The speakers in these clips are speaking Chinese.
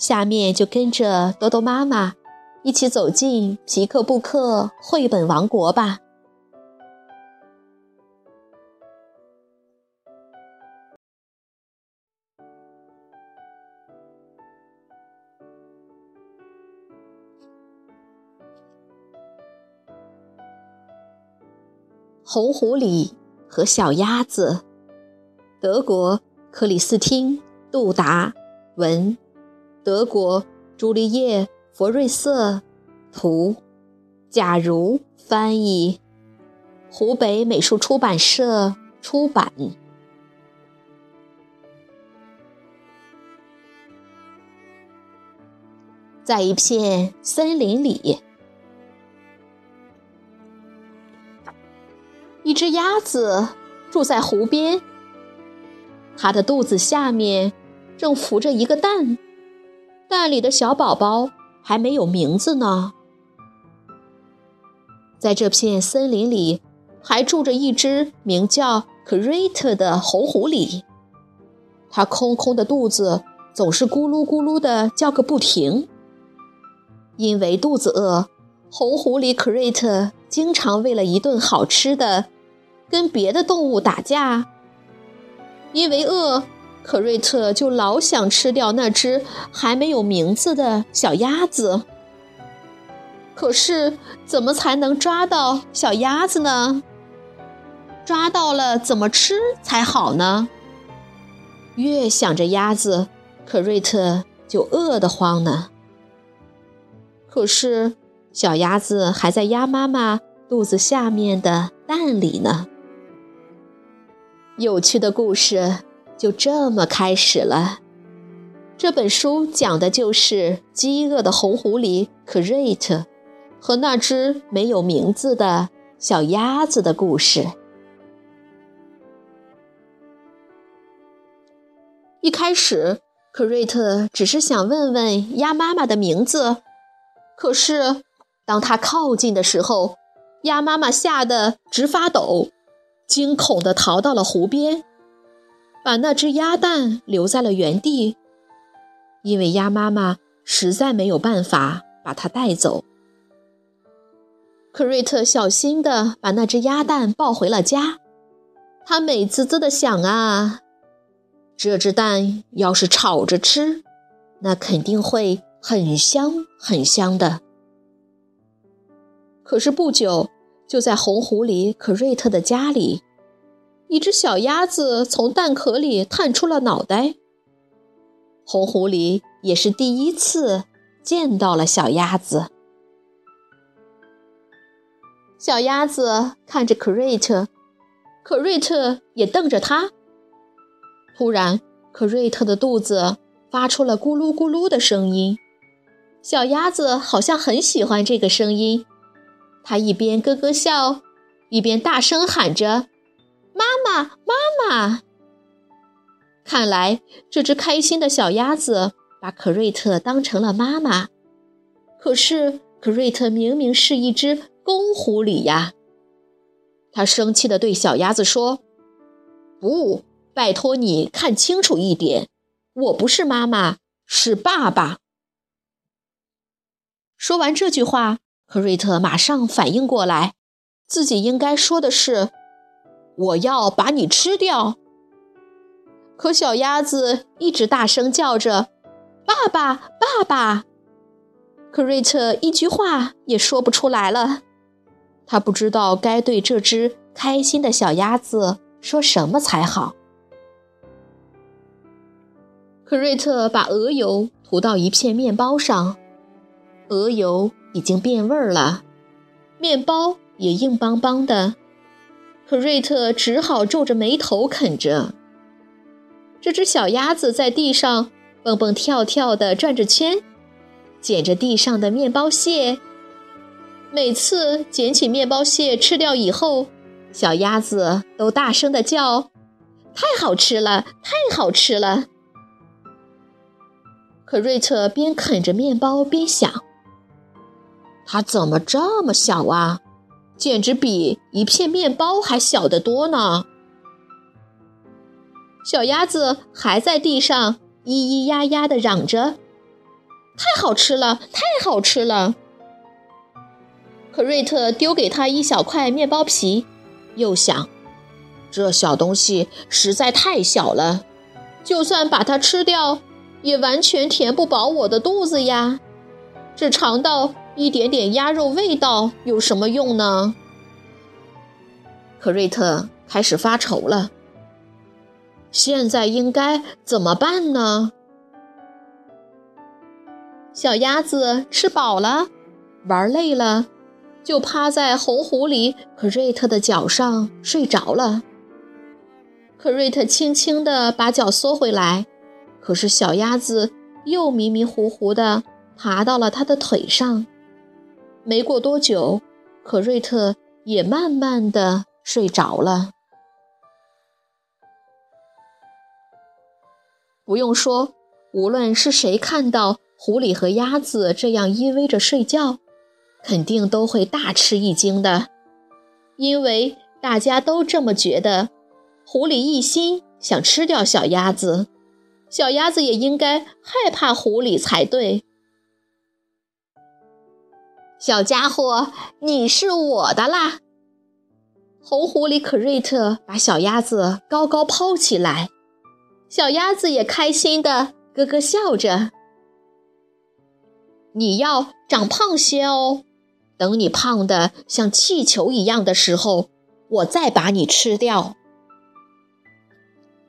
下面就跟着多多妈妈一起走进皮克布克绘本王国吧。红狐狸和小鸭子，德国克里斯汀·杜达文。德国朱丽叶·佛瑞瑟图，假如翻译，湖北美术出版社出版。在一片森林里，一只鸭子住在湖边，它的肚子下面正浮着一个蛋。蛋里的小宝宝还没有名字呢。在这片森林里，还住着一只名叫克瑞特的红狐狸。它空空的肚子总是咕噜咕噜的叫个不停。因为肚子饿，红狐狸克瑞特经常为了一顿好吃的，跟别的动物打架。因为饿。可瑞特就老想吃掉那只还没有名字的小鸭子。可是，怎么才能抓到小鸭子呢？抓到了怎么吃才好呢？越想着鸭子，可瑞特就饿得慌呢。可是，小鸭子还在鸭妈妈肚子下面的蛋里呢。有趣的故事。就这么开始了。这本书讲的就是饥饿的红狐狸克瑞特和那只没有名字的小鸭子的故事。一开始，克瑞特只是想问问鸭妈妈的名字，可是当他靠近的时候，鸭妈妈吓得直发抖，惊恐地逃到了湖边。把那只鸭蛋留在了原地，因为鸭妈妈实在没有办法把它带走。克瑞特小心地把那只鸭蛋抱回了家，他美滋滋地想啊，这只蛋要是炒着吃，那肯定会很香很香的。可是不久，就在红狐狸克瑞特的家里。一只小鸭子从蛋壳里探出了脑袋。红狐狸也是第一次见到了小鸭子。小鸭子看着可瑞特，可瑞特也瞪着它。突然，可瑞特的肚子发出了咕噜咕噜的声音。小鸭子好像很喜欢这个声音，它一边咯咯笑，一边大声喊着。妈妈，妈妈！看来这只开心的小鸭子把可瑞特当成了妈妈。可是可瑞特明明是一只公狐狸呀！他生气地对小鸭子说：“不，拜托你看清楚一点，我不是妈妈，是爸爸。”说完这句话，克瑞特马上反应过来，自己应该说的是。我要把你吃掉！可小鸭子一直大声叫着：“爸爸，爸爸！”可瑞特一句话也说不出来了。他不知道该对这只开心的小鸭子说什么才好。可瑞特把鹅油涂到一片面包上，鹅油已经变味儿了，面包也硬邦邦的。可瑞特只好皱着眉头啃着。这只小鸭子在地上蹦蹦跳跳地转着圈，捡着地上的面包屑。每次捡起面包屑吃掉以后，小鸭子都大声的叫：“太好吃了，太好吃了！”可瑞特边啃着面包边想：“它怎么这么小啊？简直比一片面包还小得多呢！”小鸭子还在地上咿咿呀呀的嚷着：“太好吃了，太好吃了！”可瑞特丢给他一小块面包皮，又想：这小东西实在太小了，就算把它吃掉，也完全填不饱我的肚子呀。只尝到一点点鸭肉味道有什么用呢？可瑞特开始发愁了。现在应该怎么办呢？小鸭子吃饱了，玩累了。就趴在红狐狸可瑞特的脚上睡着了。可瑞特轻轻地把脚缩回来，可是小鸭子又迷迷糊糊地爬到了他的腿上。没过多久，可瑞特也慢慢的睡着了。不用说，无论是谁看到狐狸和鸭子这样依偎着睡觉，肯定都会大吃一惊的，因为大家都这么觉得。狐狸一心想吃掉小鸭子，小鸭子也应该害怕狐狸才对。小家伙，你是我的啦！红狐狸可瑞特把小鸭子高高抛起来，小鸭子也开心的咯咯笑着。你要长胖些哦。等你胖的像气球一样的时候，我再把你吃掉。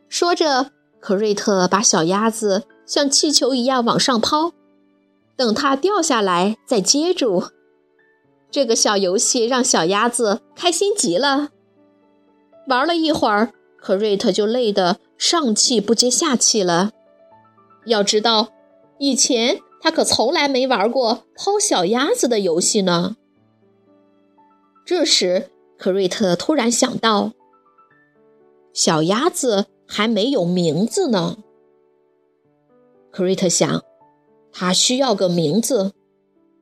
说着，可瑞特把小鸭子像气球一样往上抛，等它掉下来再接住。这个小游戏让小鸭子开心极了。玩了一会儿，可瑞特就累得上气不接下气了。要知道，以前他可从来没玩过抛小鸭子的游戏呢。这时，可瑞特突然想到，小鸭子还没有名字呢。可瑞特想，他需要个名字，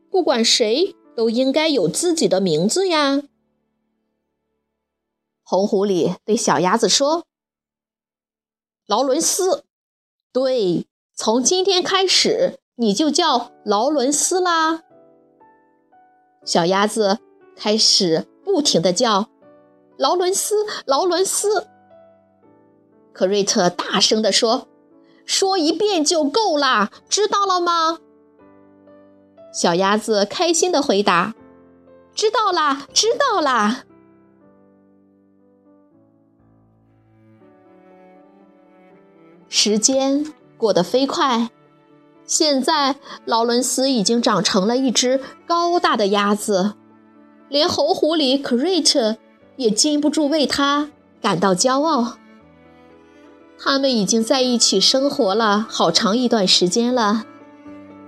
不管谁都应该有自己的名字呀。红狐狸对小鸭子说：“劳伦斯，对，从今天开始你就叫劳伦斯啦。”小鸭子。开始不停地叫，劳伦斯，劳伦斯。可瑞特大声地说：“说一遍就够啦，知道了吗？”小鸭子开心地回答：“知道啦，知道啦。”时间过得飞快，现在劳伦斯已经长成了一只高大的鸭子。连猴狐狸 Crate 也禁不住为他感到骄傲。他们已经在一起生活了好长一段时间了，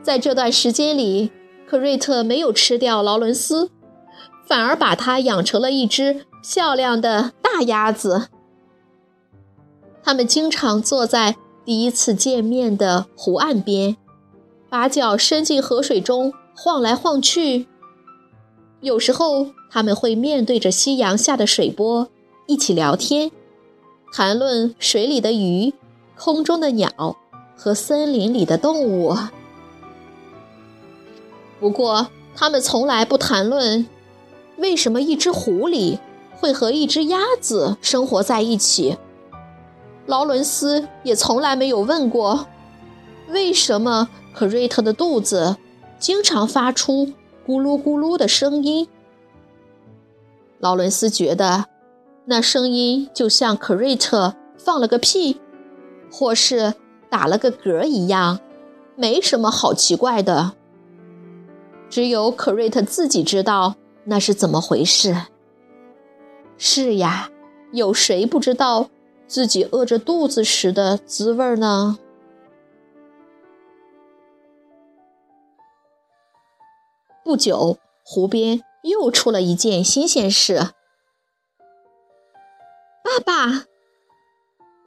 在这段时间里，克瑞特没有吃掉劳伦斯，反而把他养成了一只漂亮的大鸭子。他们经常坐在第一次见面的湖岸边，把脚伸进河水中晃来晃去。有时候，他们会面对着夕阳下的水波，一起聊天，谈论水里的鱼、空中的鸟和森林里的动物。不过，他们从来不谈论为什么一只狐狸会和一只鸭子生活在一起。劳伦斯也从来没有问过，为什么可瑞特的肚子经常发出。咕噜咕噜的声音，劳伦斯觉得那声音就像可瑞特放了个屁，或是打了个嗝一样，没什么好奇怪的。只有可瑞特自己知道那是怎么回事。是呀，有谁不知道自己饿着肚子时的滋味呢？不久，湖边又出了一件新鲜事。爸爸，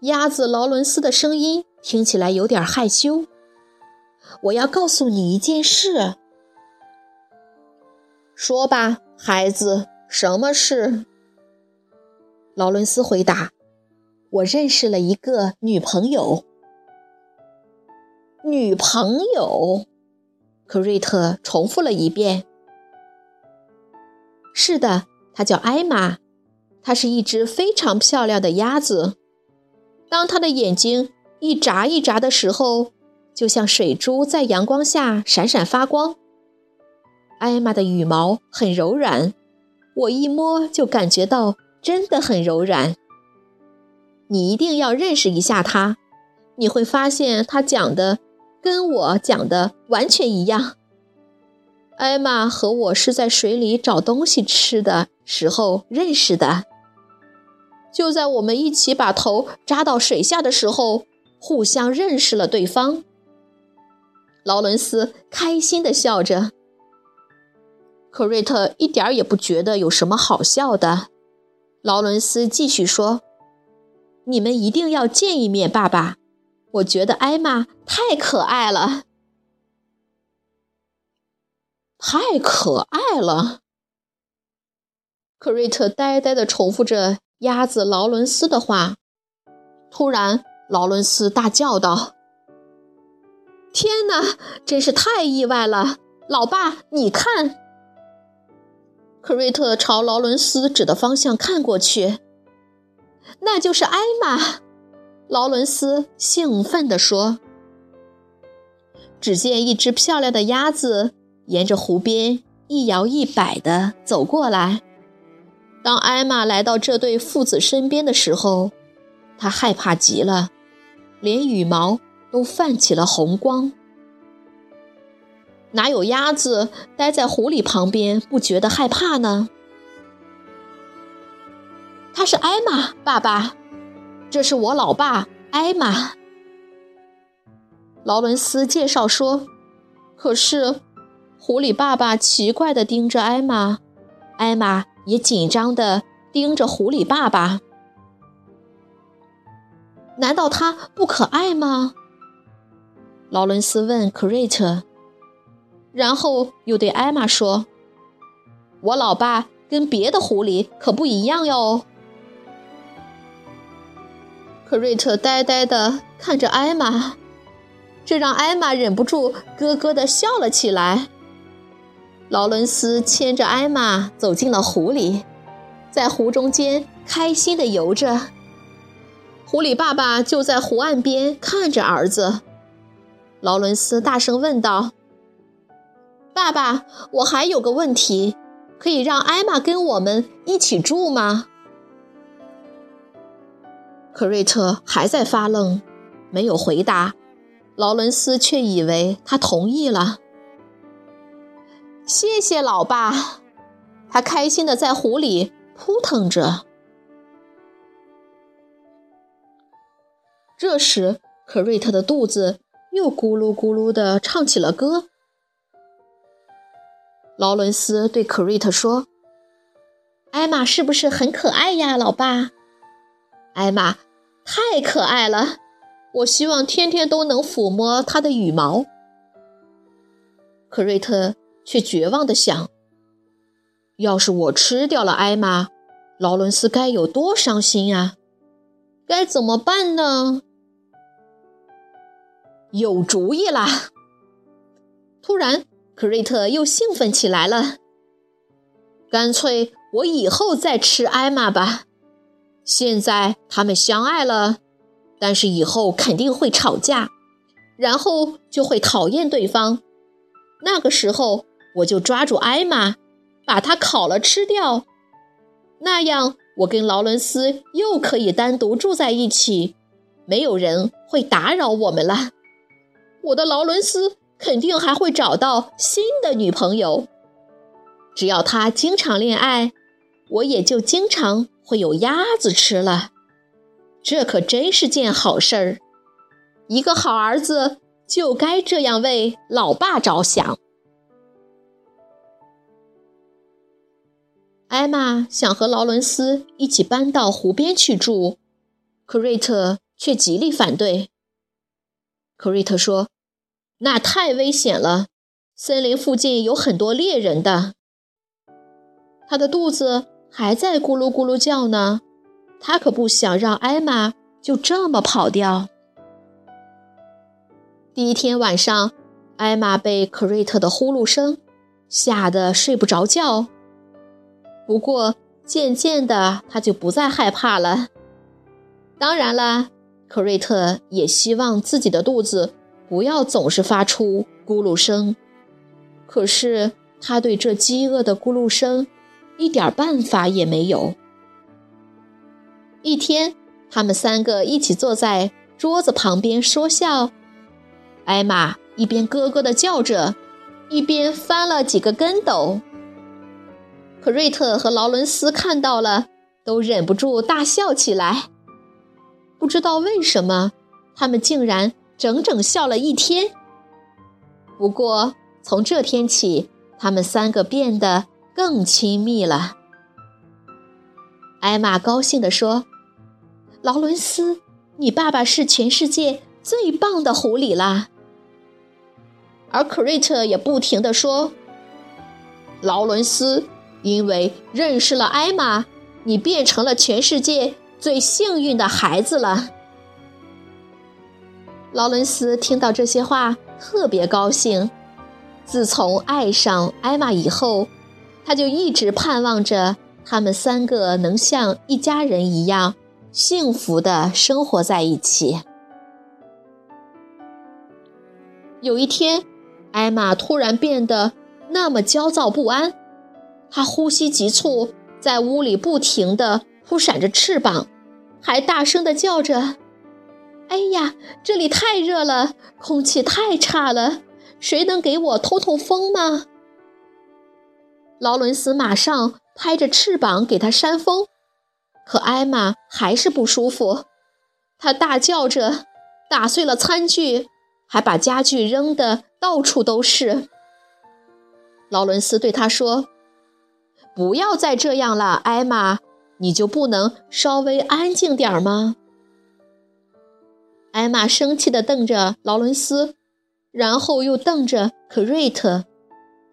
鸭子劳伦斯的声音听起来有点害羞。我要告诉你一件事。说吧，孩子，什么事？劳伦斯回答：“我认识了一个女朋友。”女朋友，克瑞特重复了一遍。“是的，她叫艾玛，她是一只非常漂亮的鸭子。当她的眼睛一眨一眨的时候，就像水珠在阳光下闪闪发光。”艾玛的羽毛很柔软，我一摸就感觉到真的很柔软。你一定要认识一下她，你会发现她讲的跟我讲的完全一样。艾玛和我是在水里找东西吃的时候认识的，就在我们一起把头扎到水下的时候，互相认识了对方。劳伦斯开心地笑着。克瑞特一点也不觉得有什么好笑的。劳伦斯继续说：“你们一定要见一面，爸爸。我觉得艾玛太可爱了，太可爱了。”克瑞特呆呆地重复着鸭子劳伦斯的话。突然，劳伦斯大叫道：“天哪，真是太意外了！老爸，你看。”克瑞特朝劳伦斯指的方向看过去，那就是艾玛。劳伦斯兴奋地说：“只见一只漂亮的鸭子沿着湖边一摇一摆地走过来。当艾玛来到这对父子身边的时候，他害怕极了，连羽毛都泛起了红光。”哪有鸭子待在湖里旁边不觉得害怕呢？他是艾玛，爸爸，这是我老爸艾玛。劳伦斯介绍说。可是，狐狸爸爸奇怪地盯着艾玛，艾玛也紧张地盯着狐狸爸爸。难道他不可爱吗？劳伦斯问克瑞特。然后又对艾玛说：“我老爸跟别的狐狸可不一样哟。”可瑞特呆呆的看着艾玛，这让艾玛忍不住咯咯的笑了起来。劳伦斯牵着艾玛走进了湖里，在湖中间开心的游着。狐狸爸爸就在湖岸边看着儿子。劳伦斯大声问道。爸爸，我还有个问题，可以让艾玛跟我们一起住吗？克瑞特还在发愣，没有回答。劳伦斯却以为他同意了。谢谢老爸，他开心的在湖里扑腾着。这时，克瑞特的肚子又咕噜咕噜的唱起了歌。劳伦斯对克瑞特说：“艾玛是不是很可爱呀，老爸？艾玛太可爱了，我希望天天都能抚摸她的羽毛。”克瑞特却绝望地想：“要是我吃掉了艾玛，劳伦斯该有多伤心啊！该怎么办呢？”有主意啦！突然。克瑞特又兴奋起来了。干脆我以后再吃艾玛吧。现在他们相爱了，但是以后肯定会吵架，然后就会讨厌对方。那个时候我就抓住艾玛，把它烤了吃掉。那样我跟劳伦斯又可以单独住在一起，没有人会打扰我们了。我的劳伦斯。肯定还会找到新的女朋友。只要他经常恋爱，我也就经常会有鸭子吃了。这可真是件好事儿。一个好儿子就该这样为老爸着想。艾玛想和劳伦斯一起搬到湖边去住，克瑞特却极力反对。克瑞特说：“那太危险了，森林附近有很多猎人的。”他的肚子还在咕噜咕噜叫呢，他可不想让艾玛就这么跑掉。第一天晚上，艾玛被克瑞特的呼噜声吓得睡不着觉。不过渐渐的，他就不再害怕了。当然了，克瑞特也希望自己的肚子不要总是发出咕噜声。可是他对这饥饿的咕噜声。一点办法也没有。一天，他们三个一起坐在桌子旁边说笑。艾玛一边咯咯地叫着，一边翻了几个跟斗。可瑞特和劳伦斯看到了，都忍不住大笑起来。不知道为什么，他们竟然整整笑了一天。不过，从这天起，他们三个变得……更亲密了，艾玛高兴地说：“劳伦斯，你爸爸是全世界最棒的狐狸啦。”而克瑞特也不停地说：“劳伦斯，因为认识了艾玛，你变成了全世界最幸运的孩子了。”劳伦斯听到这些话特别高兴。自从爱上艾玛以后，他就一直盼望着他们三个能像一家人一样幸福的生活在一起。有一天，艾玛突然变得那么焦躁不安，她呼吸急促，在屋里不停地扑闪着翅膀，还大声地叫着：“哎呀，这里太热了，空气太差了，谁能给我通通风吗？”劳伦斯马上拍着翅膀给他扇风，可艾玛还是不舒服。他大叫着，打碎了餐具，还把家具扔得到处都是。劳伦斯对他说：“不要再这样了，艾玛，你就不能稍微安静点吗？”艾玛生气地瞪着劳伦斯，然后又瞪着克瑞特。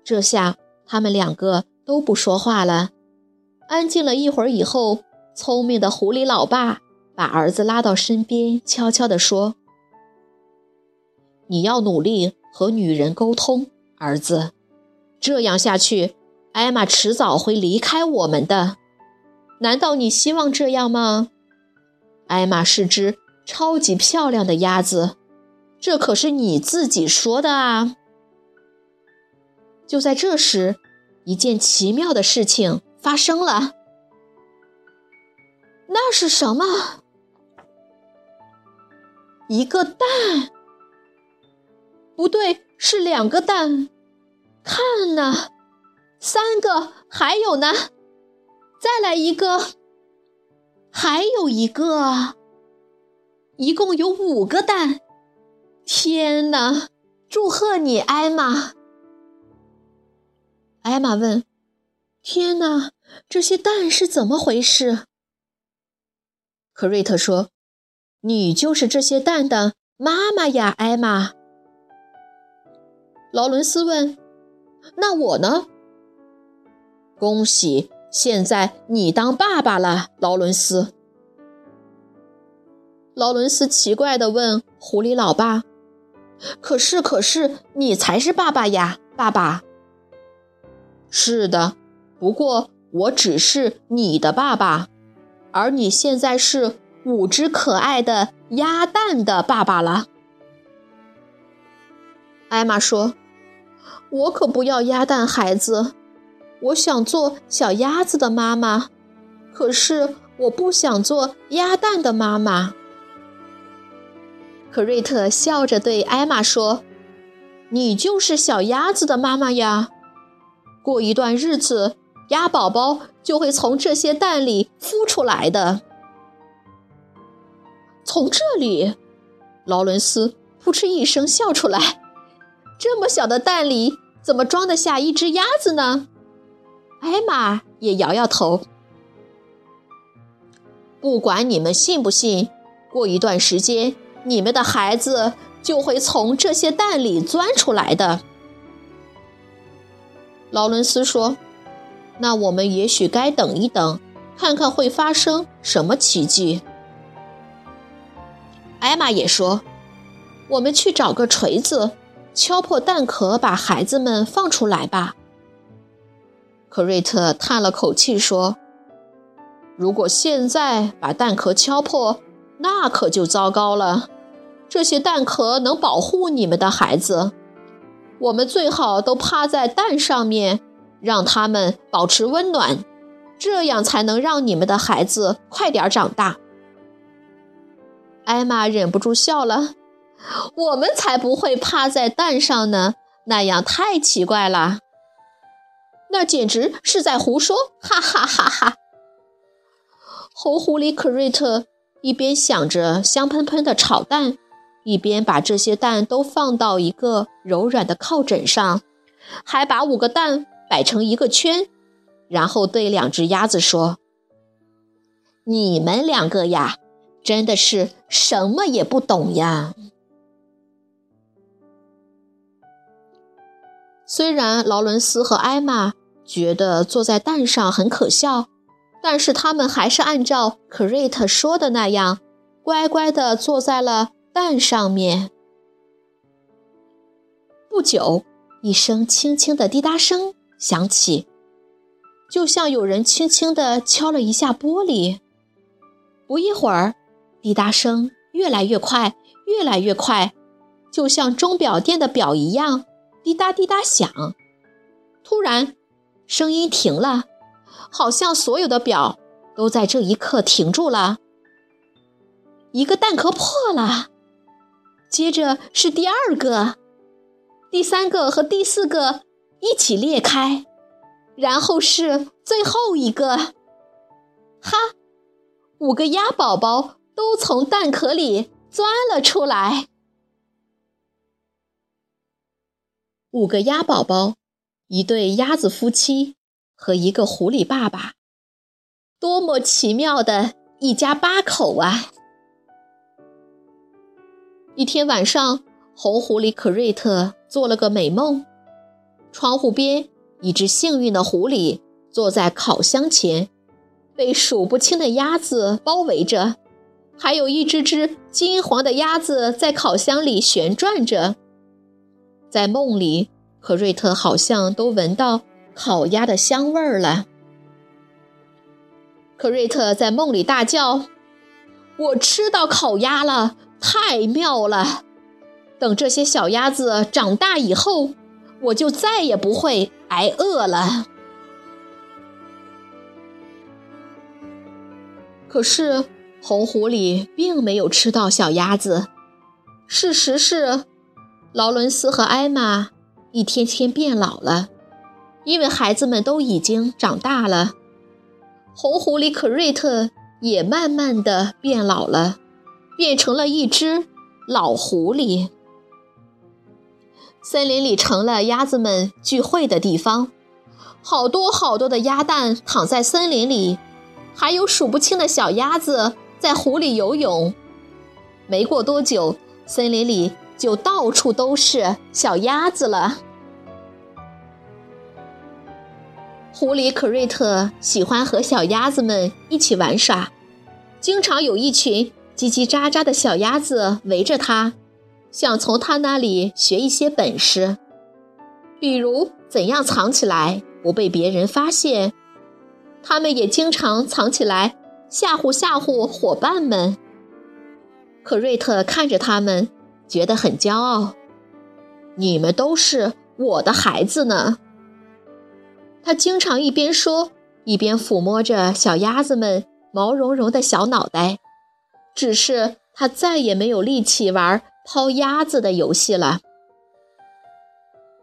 这下。他们两个都不说话了，安静了一会儿以后，聪明的狐狸老爸把儿子拉到身边，悄悄地说：“你要努力和女人沟通，儿子。这样下去，艾玛迟早会离开我们的。难道你希望这样吗？艾玛是只超级漂亮的鸭子，这可是你自己说的啊。”就在这时，一件奇妙的事情发生了。那是什么？一个蛋？不对，是两个蛋。看呐，三个，还有呢，再来一个，还有一个，一共有五个蛋。天哪！祝贺你，艾玛。艾玛问：“天哪，这些蛋是怎么回事？”克瑞特说：“你就是这些蛋的妈妈呀，艾玛。”劳伦斯问：“那我呢？”恭喜，现在你当爸爸了，劳伦斯。劳伦斯奇怪地问狐狸老爸：“可是，可是，你才是爸爸呀，爸爸。”是的，不过我只是你的爸爸，而你现在是五只可爱的鸭蛋的爸爸了。艾玛说：“我可不要鸭蛋孩子，我想做小鸭子的妈妈，可是我不想做鸭蛋的妈妈。”可瑞特笑着对艾玛说：“你就是小鸭子的妈妈呀。”过一段日子，鸭宝宝就会从这些蛋里孵出来的。从这里，劳伦斯扑哧一声笑出来：“这么小的蛋里，怎么装得下一只鸭子呢？”艾玛也摇摇头。不管你们信不信，过一段时间，你们的孩子就会从这些蛋里钻出来的。劳伦斯说：“那我们也许该等一等，看看会发生什么奇迹。”艾玛也说：“我们去找个锤子，敲破蛋壳，把孩子们放出来吧。”克瑞特叹了口气说：“如果现在把蛋壳敲破，那可就糟糕了。这些蛋壳能保护你们的孩子。”我们最好都趴在蛋上面，让他们保持温暖，这样才能让你们的孩子快点长大。艾玛忍不住笑了：“我们才不会趴在蛋上呢，那样太奇怪了。那简直是在胡说！”哈哈哈哈！红狐狸克瑞特一边想着香喷喷的炒蛋。一边把这些蛋都放到一个柔软的靠枕上，还把五个蛋摆成一个圈，然后对两只鸭子说：“你们两个呀，真的是什么也不懂呀！”虽然劳伦斯和艾玛觉得坐在蛋上很可笑，但是他们还是按照克瑞特说的那样，乖乖地坐在了。蛋上面。不久，一声轻轻的滴答声响起，就像有人轻轻地敲了一下玻璃。不一会儿，滴答声越来越快，越来越快，就像钟表店的表一样，滴答滴答响。突然，声音停了，好像所有的表都在这一刻停住了。一个蛋壳破了。接着是第二个、第三个和第四个一起裂开，然后是最后一个。哈，五个鸭宝宝都从蛋壳里钻了出来。五个鸭宝宝，一对鸭子夫妻和一个狐狸爸爸，多么奇妙的一家八口啊！一天晚上，红狐狸可瑞特做了个美梦。窗户边，一只幸运的狐狸坐在烤箱前，被数不清的鸭子包围着，还有一只只金黄的鸭子在烤箱里旋转着。在梦里，可瑞特好像都闻到烤鸭的香味儿了。克瑞特在梦里大叫：“我吃到烤鸭了！”太妙了！等这些小鸭子长大以后，我就再也不会挨饿了。可是红狐狸并没有吃到小鸭子。事实是，劳伦斯和艾玛一天天变老了，因为孩子们都已经长大了。红狐狸可瑞特也慢慢的变老了。变成了一只老狐狸。森林里成了鸭子们聚会的地方，好多好多的鸭蛋躺在森林里，还有数不清的小鸭子在湖里游泳。没过多久，森林里就到处都是小鸭子了。狐狸可瑞特喜欢和小鸭子们一起玩耍，经常有一群。叽叽喳喳的小鸭子围着他，想从他那里学一些本事，比如怎样藏起来不被别人发现。它们也经常藏起来吓唬吓唬伙伴们。可瑞特看着他们，觉得很骄傲。你们都是我的孩子呢。他经常一边说，一边抚摸着小鸭子们毛茸茸的小脑袋。只是他再也没有力气玩抛鸭子的游戏了。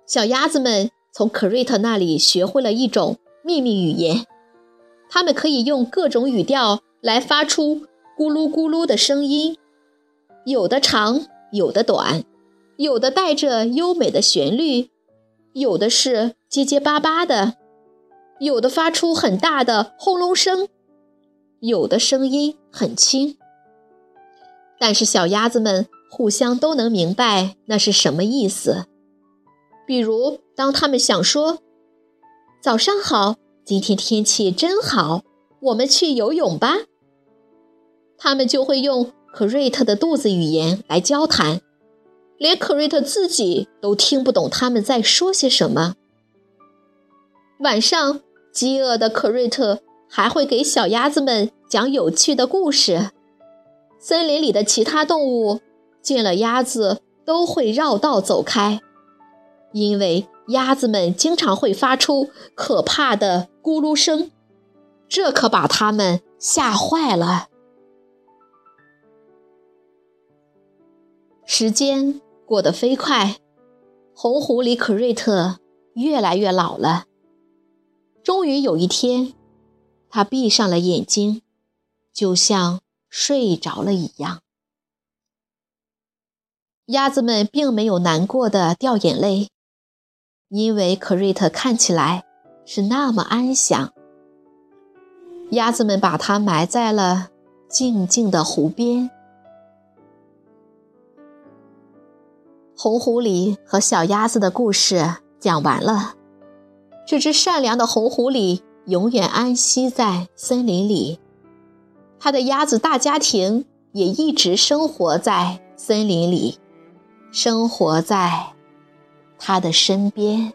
小鸭子们从可瑞特那里学会了一种秘密语言，它们可以用各种语调来发出咕噜咕噜的声音，有的长，有的短，有的带着优美的旋律，有的是结结巴巴的。有的发出很大的轰隆声，有的声音很轻。但是小鸭子们互相都能明白那是什么意思。比如，当他们想说“早上好，今天天气真好，我们去游泳吧”，他们就会用克瑞特的肚子语言来交谈，连克瑞特自己都听不懂他们在说些什么。晚上，饥饿的克瑞特还会给小鸭子们讲有趣的故事。森林里的其他动物见了鸭子都会绕道走开，因为鸭子们经常会发出可怕的咕噜声，这可把它们吓坏了。时间过得飞快，红狐狸可瑞特越来越老了。终于有一天，他闭上了眼睛，就像……睡着了一样，鸭子们并没有难过的掉眼泪，因为克瑞特看起来是那么安详。鸭子们把它埋在了静静的湖边。红狐狸和小鸭子的故事讲完了。这只善良的红狐狸永远安息在森林里。他的鸭子大家庭也一直生活在森林里，生活在他的身边。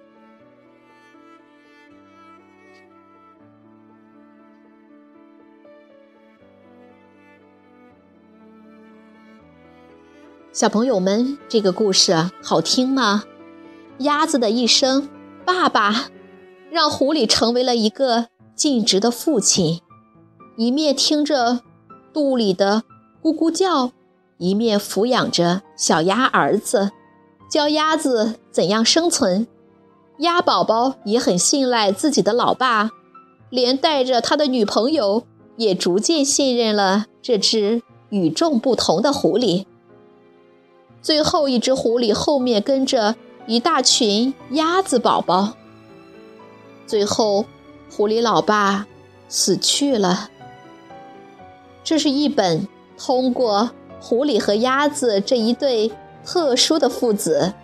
小朋友们，这个故事好听吗？鸭子的一声“爸爸”，让狐狸成为了一个尽职的父亲。一面听着肚里的咕咕叫，一面抚养着小鸭儿子，教鸭子怎样生存。鸭宝宝也很信赖自己的老爸，连带着他的女朋友也逐渐信任了这只与众不同的狐狸。最后一只狐狸后面跟着一大群鸭子宝宝。最后，狐狸老爸死去了。这是一本通过狐狸和鸭子这一对特殊的父子，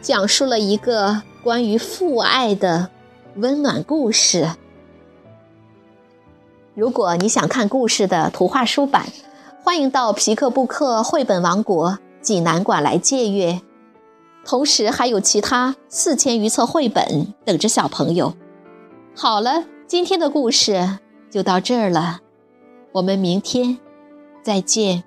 讲述了一个关于父爱的温暖故事。如果你想看故事的图画书版，欢迎到皮克布克绘本王国济南馆来借阅。同时还有其他四千余册绘本等着小朋友。好了，今天的故事就到这儿了。我们明天再见。